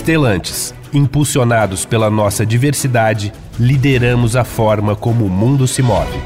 Estelantes, impulsionados pela nossa diversidade, lideramos a forma como o mundo se move.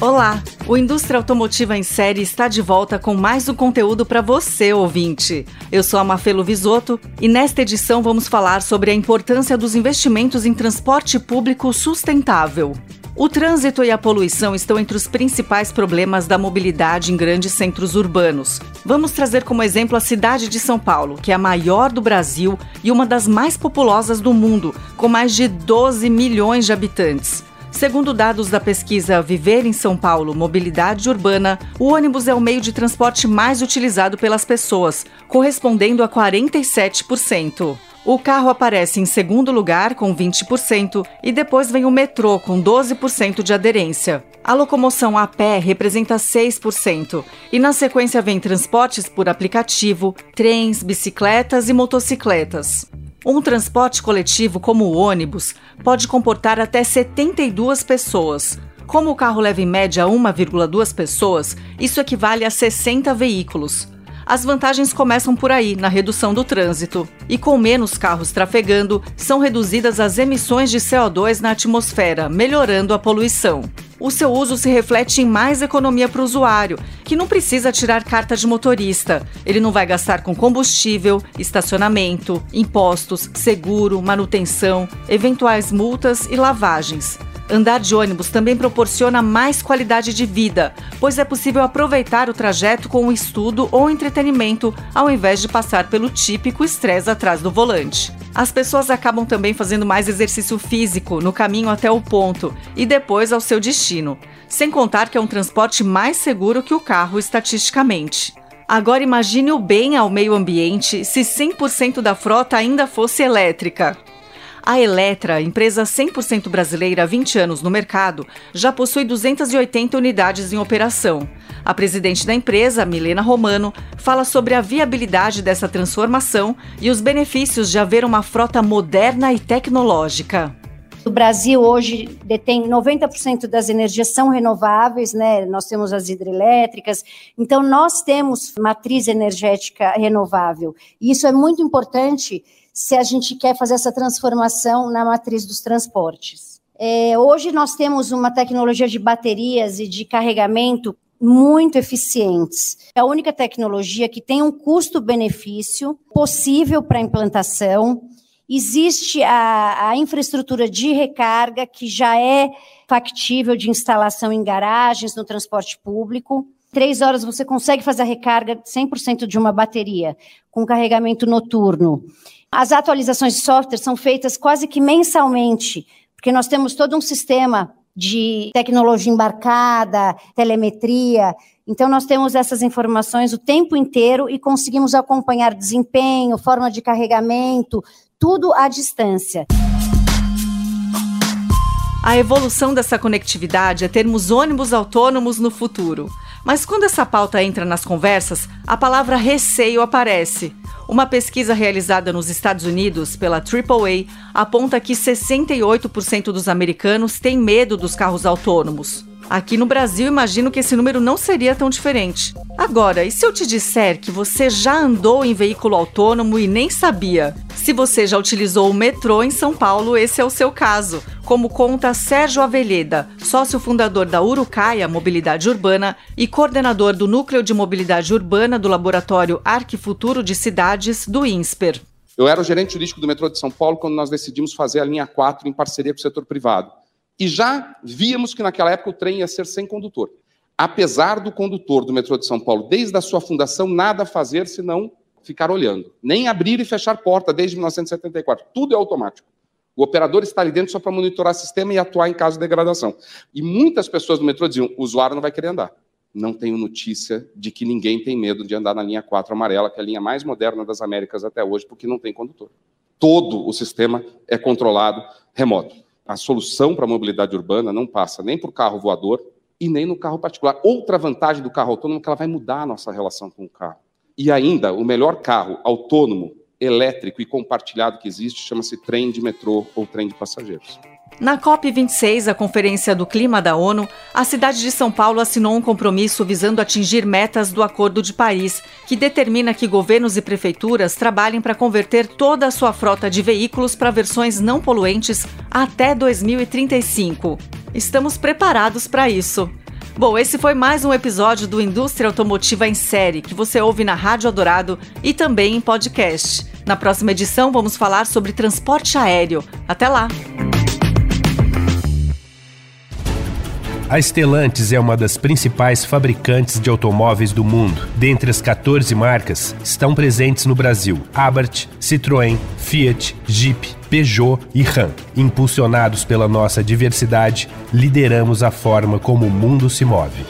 Olá! O Indústria Automotiva em Série está de volta com mais um conteúdo para você, ouvinte. Eu sou a Mafelo Visoto e nesta edição vamos falar sobre a importância dos investimentos em transporte público sustentável. O trânsito e a poluição estão entre os principais problemas da mobilidade em grandes centros urbanos. Vamos trazer como exemplo a cidade de São Paulo, que é a maior do Brasil e uma das mais populosas do mundo, com mais de 12 milhões de habitantes. Segundo dados da pesquisa Viver em São Paulo Mobilidade Urbana, o ônibus é o meio de transporte mais utilizado pelas pessoas, correspondendo a 47%. O carro aparece em segundo lugar, com 20%, e depois vem o metrô, com 12% de aderência. A locomoção a pé representa 6%, e na sequência vem transportes por aplicativo, trens, bicicletas e motocicletas. Um transporte coletivo, como o ônibus, pode comportar até 72 pessoas. Como o carro leva em média 1,2 pessoas, isso equivale a 60 veículos. As vantagens começam por aí, na redução do trânsito. E com menos carros trafegando, são reduzidas as emissões de CO2 na atmosfera, melhorando a poluição. O seu uso se reflete em mais economia para o usuário, que não precisa tirar carta de motorista. Ele não vai gastar com combustível, estacionamento, impostos, seguro, manutenção, eventuais multas e lavagens. Andar de ônibus também proporciona mais qualidade de vida, pois é possível aproveitar o trajeto com o estudo ou entretenimento, ao invés de passar pelo típico estresse atrás do volante. As pessoas acabam também fazendo mais exercício físico no caminho até o ponto e depois ao seu destino, sem contar que é um transporte mais seguro que o carro estatisticamente. Agora imagine o bem ao meio ambiente se 100% da frota ainda fosse elétrica. A Eletra, empresa 100% brasileira há 20 anos no mercado, já possui 280 unidades em operação. A presidente da empresa, Milena Romano, fala sobre a viabilidade dessa transformação e os benefícios de haver uma frota moderna e tecnológica. O Brasil hoje detém 90% das energias são renováveis, né? Nós temos as hidrelétricas, então nós temos matriz energética renovável. E isso é muito importante se a gente quer fazer essa transformação na matriz dos transportes. É, hoje nós temos uma tecnologia de baterias e de carregamento muito eficientes. É a única tecnologia que tem um custo-benefício possível para implantação. Existe a, a, infraestrutura de recarga, que já é factível de instalação em garagens, no transporte público. Três horas você consegue fazer a recarga 100% de uma bateria, com carregamento noturno. As atualizações de software são feitas quase que mensalmente, porque nós temos todo um sistema de tecnologia embarcada, telemetria. Então, nós temos essas informações o tempo inteiro e conseguimos acompanhar desempenho, forma de carregamento, tudo à distância. A evolução dessa conectividade é termos ônibus autônomos no futuro. Mas quando essa pauta entra nas conversas, a palavra receio aparece. Uma pesquisa realizada nos Estados Unidos pela AAA aponta que 68% dos americanos têm medo dos carros autônomos. Aqui no Brasil, imagino que esse número não seria tão diferente. Agora, e se eu te disser que você já andou em veículo autônomo e nem sabia? Se você já utilizou o metrô em São Paulo, esse é o seu caso, como conta Sérgio Avelheda, sócio fundador da Urucaia Mobilidade Urbana e coordenador do Núcleo de Mobilidade Urbana do Laboratório Arquifuturo de Cidades do INSPER. Eu era o gerente jurídico do metrô de São Paulo quando nós decidimos fazer a linha 4 em parceria com o setor privado. E já víamos que naquela época o trem ia ser sem condutor. Apesar do condutor do metrô de São Paulo, desde a sua fundação, nada fazer senão ficar olhando. Nem abrir e fechar porta desde 1974. Tudo é automático. O operador está ali dentro só para monitorar o sistema e atuar em caso de degradação. E muitas pessoas do metrô diziam: o usuário não vai querer andar. Não tenho notícia de que ninguém tem medo de andar na linha 4 amarela, que é a linha mais moderna das Américas até hoje, porque não tem condutor. Todo o sistema é controlado remoto a solução para a mobilidade urbana não passa nem por carro voador e nem no carro particular. Outra vantagem do carro autônomo é que ela vai mudar a nossa relação com o carro. E ainda, o melhor carro autônomo, elétrico e compartilhado que existe chama-se trem de metrô ou trem de passageiros. Na COP26, a Conferência do Clima da ONU, a cidade de São Paulo assinou um compromisso visando atingir metas do Acordo de Paris, que determina que governos e prefeituras trabalhem para converter toda a sua frota de veículos para versões não poluentes até 2035. Estamos preparados para isso. Bom, esse foi mais um episódio do Indústria Automotiva em Série, que você ouve na Rádio Adorado e também em podcast. Na próxima edição, vamos falar sobre transporte aéreo. Até lá! A Stellantis é uma das principais fabricantes de automóveis do mundo. Dentre as 14 marcas, estão presentes no Brasil Abarth, Citroën, Fiat, Jeep, Peugeot e Ram. Impulsionados pela nossa diversidade, lideramos a forma como o mundo se move.